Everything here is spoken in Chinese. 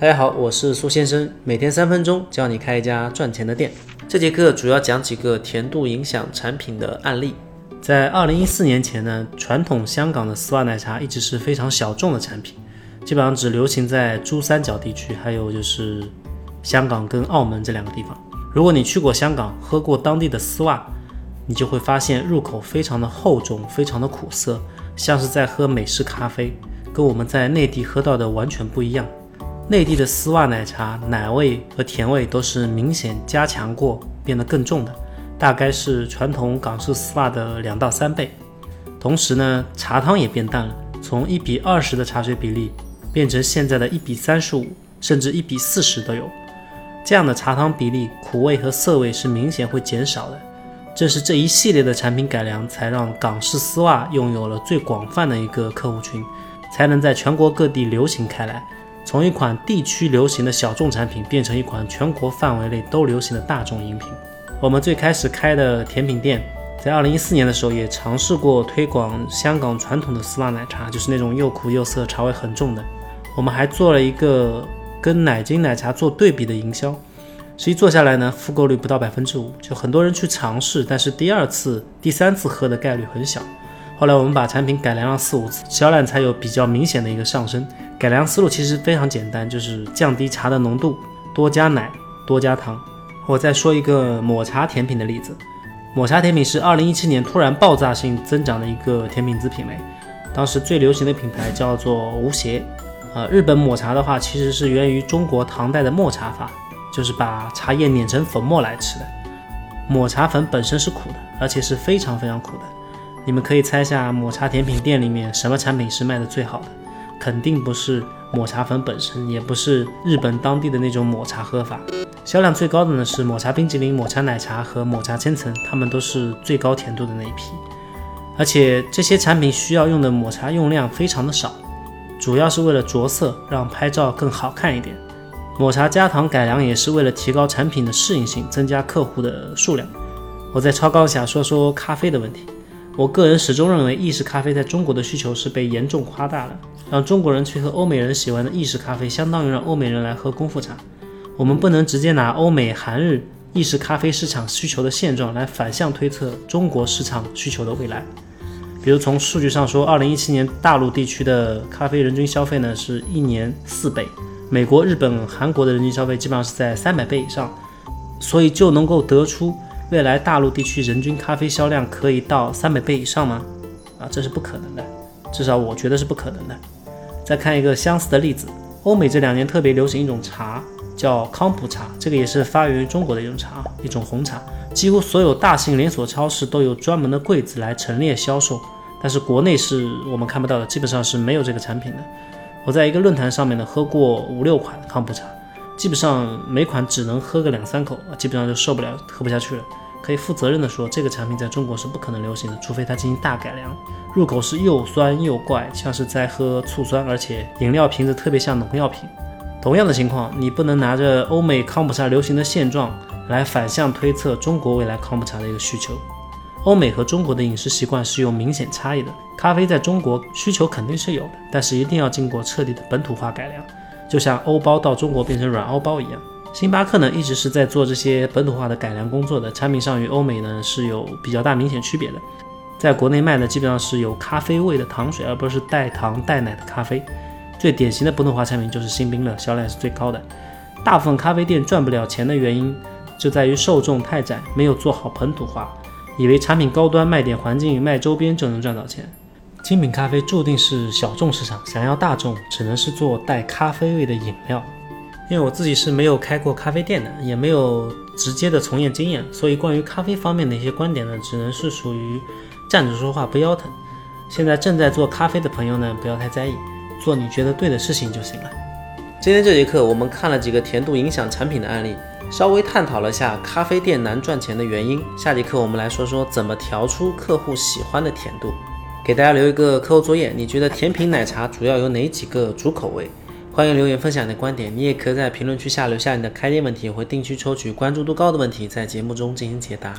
大家好，我是苏先生，每天三分钟教你开一家赚钱的店。这节课主要讲几个甜度影响产品的案例。在二零一四年前呢，传统香港的丝袜奶茶一直是非常小众的产品，基本上只流行在珠三角地区，还有就是香港跟澳门这两个地方。如果你去过香港，喝过当地的丝袜，你就会发现入口非常的厚重，非常的苦涩，像是在喝美式咖啡，跟我们在内地喝到的完全不一样。内地的丝袜奶茶奶味和甜味都是明显加强过，变得更重的，大概是传统港式丝袜的两到三倍。同时呢，茶汤也变淡了，从一比二十的茶水比例变成现在的一比三十五，甚至一比四十都有。这样的茶汤比例，苦味和涩味是明显会减少的。正是这一系列的产品改良，才让港式丝袜拥有了最广泛的一个客户群，才能在全国各地流行开来。从一款地区流行的小众产品变成一款全国范围内都流行的大众饮品。我们最开始开的甜品店，在二零一四年的时候也尝试过推广香港传统的丝袜奶茶，就是那种又苦又涩、茶味很重的。我们还做了一个跟奶精奶茶做对比的营销，实际做下来呢，复购率不到百分之五，就很多人去尝试，但是第二次、第三次喝的概率很小。后来我们把产品改良了四五次，销量才有比较明显的一个上升。改良思路其实非常简单，就是降低茶的浓度，多加奶，多加糖。我再说一个抹茶甜品的例子，抹茶甜品是二零一七年突然爆炸性增长的一个甜品子品类，当时最流行的品牌叫做无邪。呃，日本抹茶的话，其实是源于中国唐代的磨茶法，就是把茶叶碾成粉末来吃的。抹茶粉本身是苦的，而且是非常非常苦的。你们可以猜一下抹茶甜品店里面什么产品是卖的最好的？肯定不是抹茶粉本身，也不是日本当地的那种抹茶喝法。销量最高的呢是抹茶冰淇淋、抹茶奶茶和抹茶千层，它们都是最高甜度的那一批。而且这些产品需要用的抹茶用量非常的少，主要是为了着色，让拍照更好看一点。抹茶加糖改良也是为了提高产品的适应性，增加客户的数量。我在超高下说说咖啡的问题。我个人始终认为，意式咖啡在中国的需求是被严重夸大了。让中国人去喝欧美人喜欢的意式咖啡，相当于让欧美人来喝功夫茶。我们不能直接拿欧美、韩日意式咖啡市场需求的现状来反向推测中国市场需求的未来。比如从数据上说，二零一七年大陆地区的咖啡人均消费呢是一年四倍，美国、日本、韩国的人均消费基本上是在三百倍以上，所以就能够得出。未来大陆地区人均咖啡销量可以到三百倍以上吗？啊，这是不可能的，至少我觉得是不可能的。再看一个相似的例子，欧美这两年特别流行一种茶，叫康普茶，这个也是发源于中国的一种茶，一种红茶。几乎所有大型连锁超市都有专门的柜子来陈列销售，但是国内是我们看不到的，基本上是没有这个产品的。我在一个论坛上面呢喝过五六款康普茶。基本上每款只能喝个两三口，基本上就受不了，喝不下去了。可以负责任的说，这个产品在中国是不可能流行的，除非它进行大改良。入口是又酸又怪，像是在喝醋酸，而且饮料瓶子特别像农药瓶。同样的情况，你不能拿着欧美康普茶流行的现状来反向推测中国未来康普茶的一个需求。欧美和中国的饮食习惯是有明显差异的，咖啡在中国需求肯定是有的，但是一定要经过彻底的本土化改良。就像欧包到中国变成软欧包一样，星巴克呢一直是在做这些本土化的改良工作的，产品上与欧美呢是有比较大明显区别的。在国内卖的基本上是有咖啡味的糖水，而不是带糖带奶的咖啡。最典型的本土化产品就是星冰乐，销量是最高的。大部分咖啡店赚不了钱的原因就在于受众太窄，没有做好本土化，以为产品高端卖点环境卖周边就能赚到钱。精品咖啡注定是小众市场，想要大众，只能是做带咖啡味的饮料。因为我自己是没有开过咖啡店的，也没有直接的从业经验，所以关于咖啡方面的一些观点呢，只能是属于站着说话不腰疼。现在正在做咖啡的朋友呢，不要太在意，做你觉得对的事情就行了。今天这节课我们看了几个甜度影响产品的案例，稍微探讨了下咖啡店难赚钱的原因。下节课我们来说说怎么调出客户喜欢的甜度。给大家留一个课后作业，你觉得甜品奶茶主要有哪几个主口味？欢迎留言分享你的观点。你也可以在评论区下留下你的开店问题，我会定期抽取关注度高的问题，在节目中进行解答。